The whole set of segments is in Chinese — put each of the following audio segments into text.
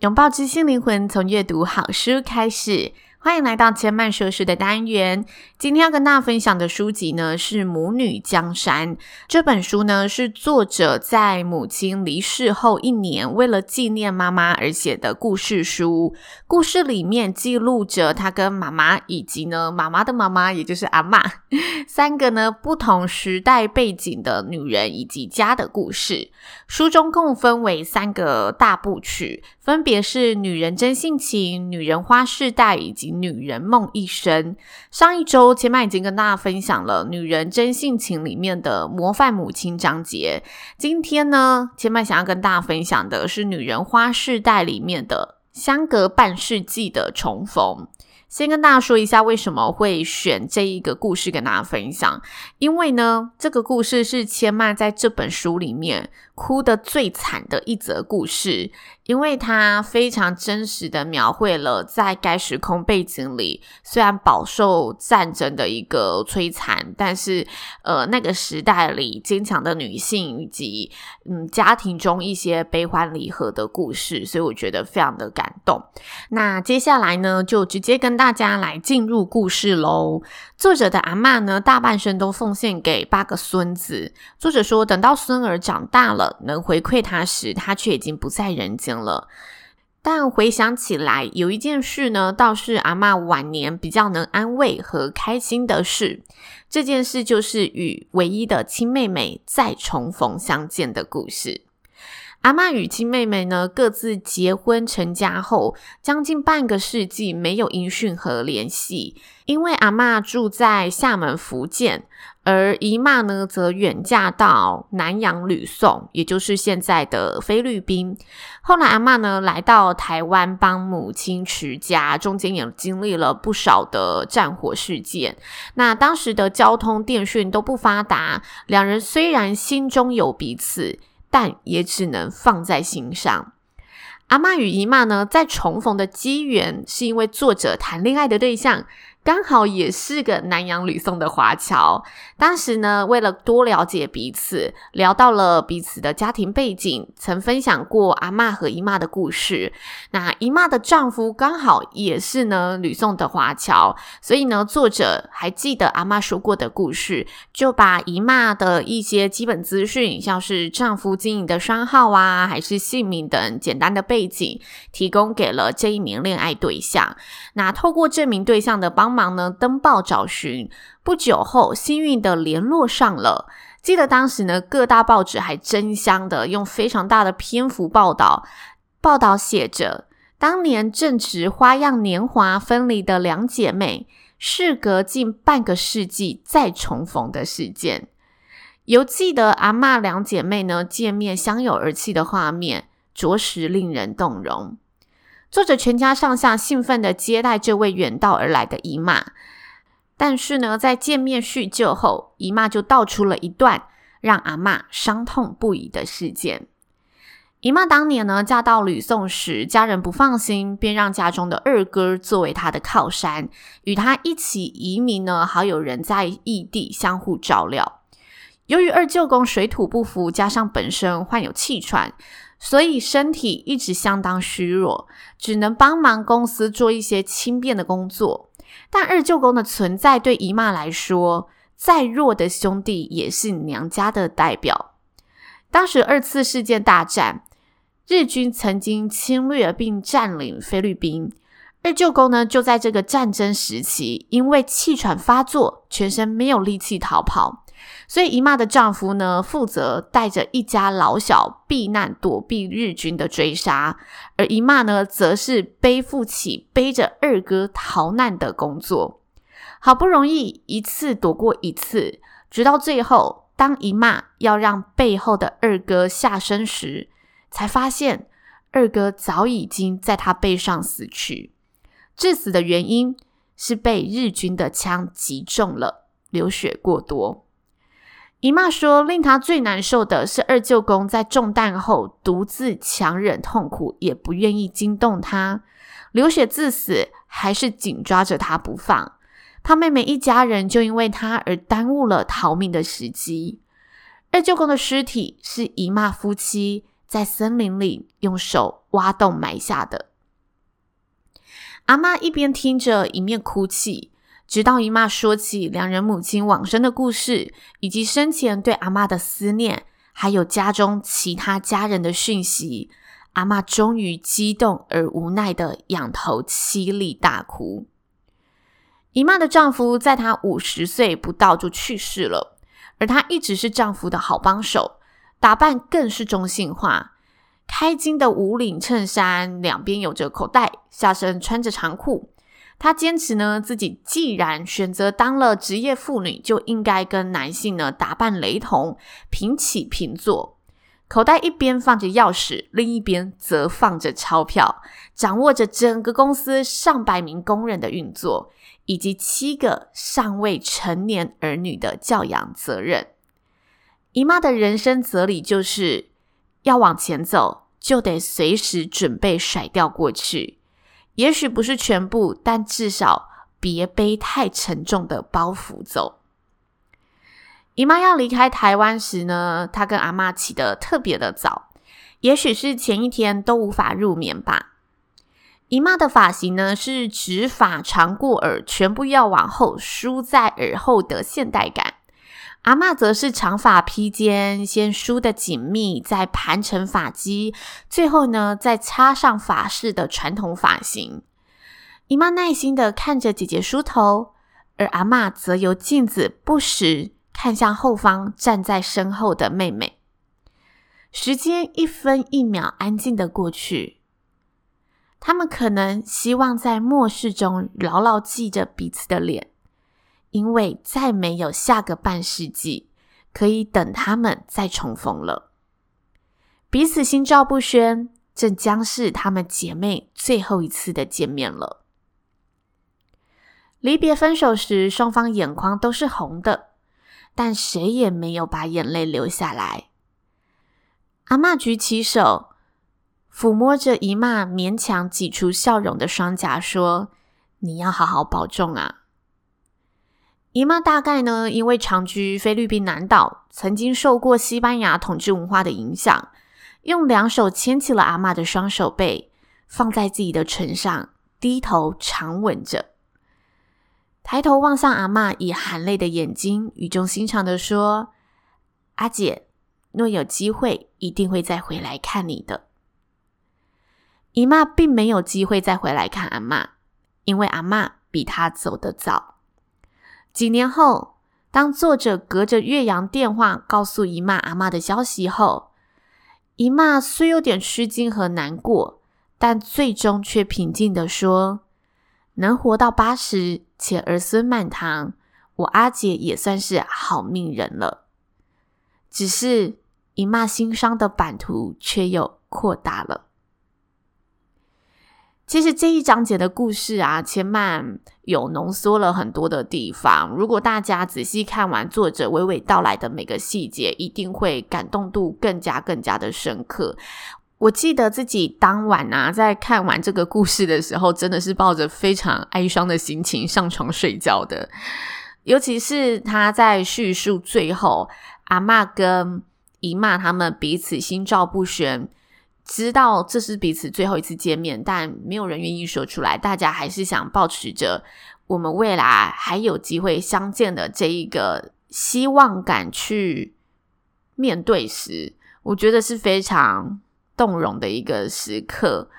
拥抱知心灵魂，从阅读好书开始。欢迎来到千曼说书的单元。今天要跟大家分享的书籍呢，是《母女江山》。这本书呢，是作者在母亲离世后一年，为了纪念妈妈而写的故事书。故事里面记录着她跟妈妈以及呢妈妈的妈妈，也就是阿嬷，三个呢不同时代背景的女人以及家的故事。书中共分为三个大部曲，分别是《女人真性情》、《女人花世代》以及。女人梦一生。上一周，千麦已经跟大家分享了《女人真性情》里面的模范母亲章节。今天呢，千麦想要跟大家分享的是《女人花世代》里面的相隔半世纪的重逢。先跟大家说一下为什么会选这一个故事跟大家分享，因为呢，这个故事是千嫚在这本书里面哭得最惨的一则故事。因为它非常真实的描绘了在该时空背景里，虽然饱受战争的一个摧残，但是呃那个时代里坚强的女性以及嗯家庭中一些悲欢离合的故事，所以我觉得非常的感动。那接下来呢，就直接跟大家来进入故事喽。作者的阿嬷呢，大半生都奉献给八个孙子。作者说，等到孙儿长大了，能回馈他时，他却已经不在人间了。但回想起来，有一件事呢，倒是阿嬷晚年比较能安慰和开心的事。这件事就是与唯一的亲妹妹再重逢相见的故事。阿嬷与亲妹妹呢，各自结婚成家后，将近半个世纪没有音讯和联系。因为阿嬷住在厦门福建，而姨妈呢则远嫁到南洋吕宋，也就是现在的菲律宾。后来阿嬷呢来到台湾帮母亲持家，中间也经历了不少的战火事件。那当时的交通电讯都不发达，两人虽然心中有彼此。但也只能放在心上。阿嬷与姨妈呢，在重逢的机缘，是因为作者谈恋爱的对象。刚好也是个南洋吕宋的华侨。当时呢，为了多了解彼此，聊到了彼此的家庭背景，曾分享过阿嬷和姨妈的故事。那姨妈的丈夫刚好也是呢吕宋的华侨，所以呢，作者还记得阿嬷说过的故事，就把姨妈的一些基本资讯，像是丈夫经营的商号啊，还是姓名等简单的背景，提供给了这一名恋爱对象。那透过这名对象的帮。帮忙呢，登报找寻，不久后幸运的联络上了。记得当时呢，各大报纸还争相的用非常大的篇幅报道，报道写着当年正值花样年华分离的两姐妹，事隔近半个世纪再重逢的事件。犹记得阿嬷两姐妹呢见面相拥而泣的画面，着实令人动容。作者全家上下兴奋地接待这位远道而来的姨妈，但是呢，在见面叙旧后，姨妈就道出了一段让阿嬷伤痛不已的事件。姨妈当年呢，嫁到吕宋时，家人不放心，便让家中的二哥作为她的靠山，与她一起移民呢，好有人在异地相互照料。由于二舅公水土不服，加上本身患有气喘。所以身体一直相当虚弱，只能帮忙公司做一些轻便的工作。但二舅公的存在对姨妈来说，再弱的兄弟也是娘家的代表。当时二次世界大战，日军曾经侵略并占领菲律宾，二舅公呢就在这个战争时期，因为气喘发作，全身没有力气逃跑。所以姨妈的丈夫呢，负责带着一家老小避难，躲避日军的追杀；而姨妈呢，则是背负起背着二哥逃难的工作。好不容易一次躲过一次，直到最后，当姨妈要让背后的二哥下身时，才发现二哥早已经在他背上死去。致死的原因是被日军的枪击中了，流血过多。姨妈说，令她最难受的是二舅公在中弹后独自强忍痛苦，也不愿意惊动他，流血致死，还是紧抓着他不放。他妹妹一家人就因为他而耽误了逃命的时机。二舅公的尸体是姨妈夫妻在森林里用手挖洞埋下的。阿妈一边听着，一面哭泣。直到姨妈说起两人母亲往生的故事，以及生前对阿嬷的思念，还有家中其他家人的讯息，阿嬷终于激动而无奈的仰头凄厉大哭。姨妈的丈夫在她五十岁不到就去世了，而她一直是丈夫的好帮手，打扮更是中性化，开襟的无领衬衫，两边有着口袋，下身穿着长裤。她坚持呢，自己既然选择当了职业妇女，就应该跟男性呢打扮雷同，平起平坐。口袋一边放着钥匙，另一边则放着钞票，掌握着整个公司上百名工人的运作，以及七个尚未成年儿女的教养责任。姨妈的人生哲理就是：要往前走，就得随时准备甩掉过去。也许不是全部，但至少别背太沉重的包袱走。姨妈要离开台湾时呢，她跟阿嬷起得特别的早，也许是前一天都无法入眠吧。姨妈的发型呢是直发长过耳，全部要往后梳在耳后的现代感。阿嬷则是长发披肩，先梳得紧密，再盘成发髻，最后呢，再插上发饰的传统发型。姨妈耐心的看着姐姐梳头，而阿嬷则由镜子不时看向后方站在身后的妹妹。时间一分一秒安静的过去，他们可能希望在末世中牢牢记着彼此的脸。因为再没有下个半世纪可以等他们再重逢了，彼此心照不宣，这将是他们姐妹最后一次的见面了。离别分手时，双方眼眶都是红的，但谁也没有把眼泪流下来。阿嬷举起手，抚摸着姨妈勉强挤出笑容的双颊，说：“你要好好保重啊。”姨妈大概呢，因为长居菲律宾南岛，曾经受过西班牙统治文化的影响，用两手牵起了阿嬷的双手背，放在自己的唇上，低头长吻着，抬头望向阿嬷，以含泪的眼睛，语重心长的说：“阿姐，若有机会，一定会再回来看你的。”姨妈并没有机会再回来看阿嬷，因为阿嬷比她走得早。几年后，当作者隔着岳阳电话告诉姨妈阿嬷的消息后，姨妈虽有点吃惊和难过，但最终却平静地说：“能活到八十且儿孙满堂，我阿姐也算是好命人了。只是姨妈心伤的版图却又扩大了。”其实这一章节的故事啊，千嫚有浓缩了很多的地方。如果大家仔细看完作者娓娓道来的每个细节，一定会感动度更加更加的深刻。我记得自己当晚啊，在看完这个故事的时候，真的是抱着非常哀伤的心情上床睡觉的。尤其是他在叙述最后，阿嬷跟姨妈他们彼此心照不宣。知道这是彼此最后一次见面，但没有人愿意说出来。大家还是想抱持着我们未来还有机会相见的这一个希望感去面对时，我觉得是非常动容的一个时刻。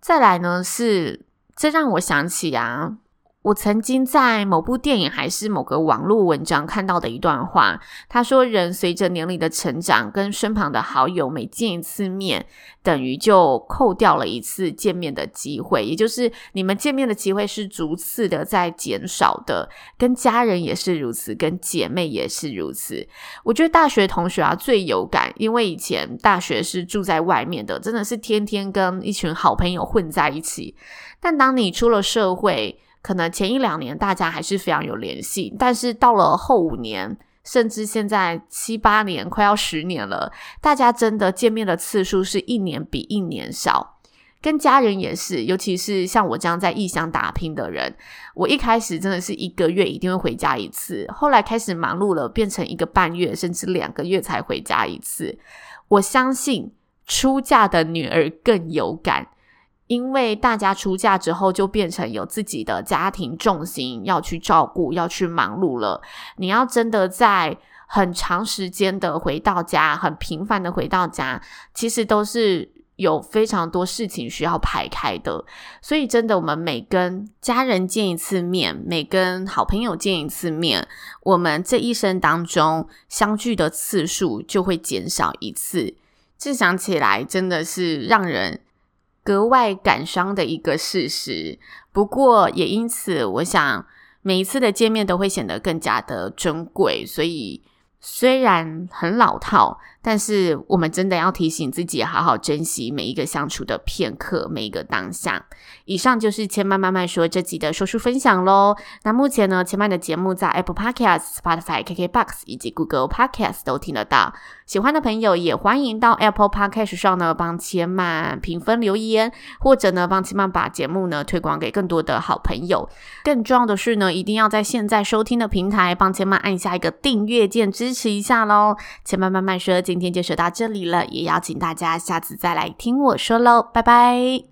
再来呢，是这让我想起啊，我曾经在某部电影还是某个网络文章看到的一段话，他说：“人随着年龄的成长，跟身旁的好友每见一次面，等于就扣掉了一次见面的机会，也就是你们见面的机会是逐次的在减少的。跟家人也是如此，跟姐妹也是如此。我觉得大学同学啊最有感，因为以前大学是住在外面的，真的是天天跟一群好朋友混在一起。但当你出了社会，可能前一两年大家还是非常有联系，但是到了后五年，甚至现在七八年，快要十年了，大家真的见面的次数是一年比一年少。跟家人也是，尤其是像我这样在异乡打拼的人，我一开始真的是一个月一定会回家一次，后来开始忙碌了，变成一个半月甚至两个月才回家一次。我相信出嫁的女儿更有感。因为大家出嫁之后，就变成有自己的家庭重心要去照顾，要去忙碌了。你要真的在很长时间的回到家，很频繁的回到家，其实都是有非常多事情需要排开的。所以，真的，我们每跟家人见一次面，每跟好朋友见一次面，我们这一生当中相聚的次数就会减少一次。这想起来，真的是让人。格外感伤的一个事实，不过也因此，我想每一次的见面都会显得更加的珍贵，所以。虽然很老套，但是我们真的要提醒自己，好好珍惜每一个相处的片刻，每一个当下。以上就是千曼慢慢说这集的说书分享喽。那目前呢，千曼的节目在 Apple Podcast、Spotify、KKBox 以及 Google Podcast 都听得到。喜欢的朋友也欢迎到 Apple Podcast 上呢帮千曼评分留言，或者呢帮千曼把节目呢推广给更多的好朋友。更重要的是呢，一定要在现在收听的平台帮千曼按下一个订阅键支持一下喽，千曼慢慢说，今天就说到这里了，也邀请大家下次再来听我说喽，拜拜。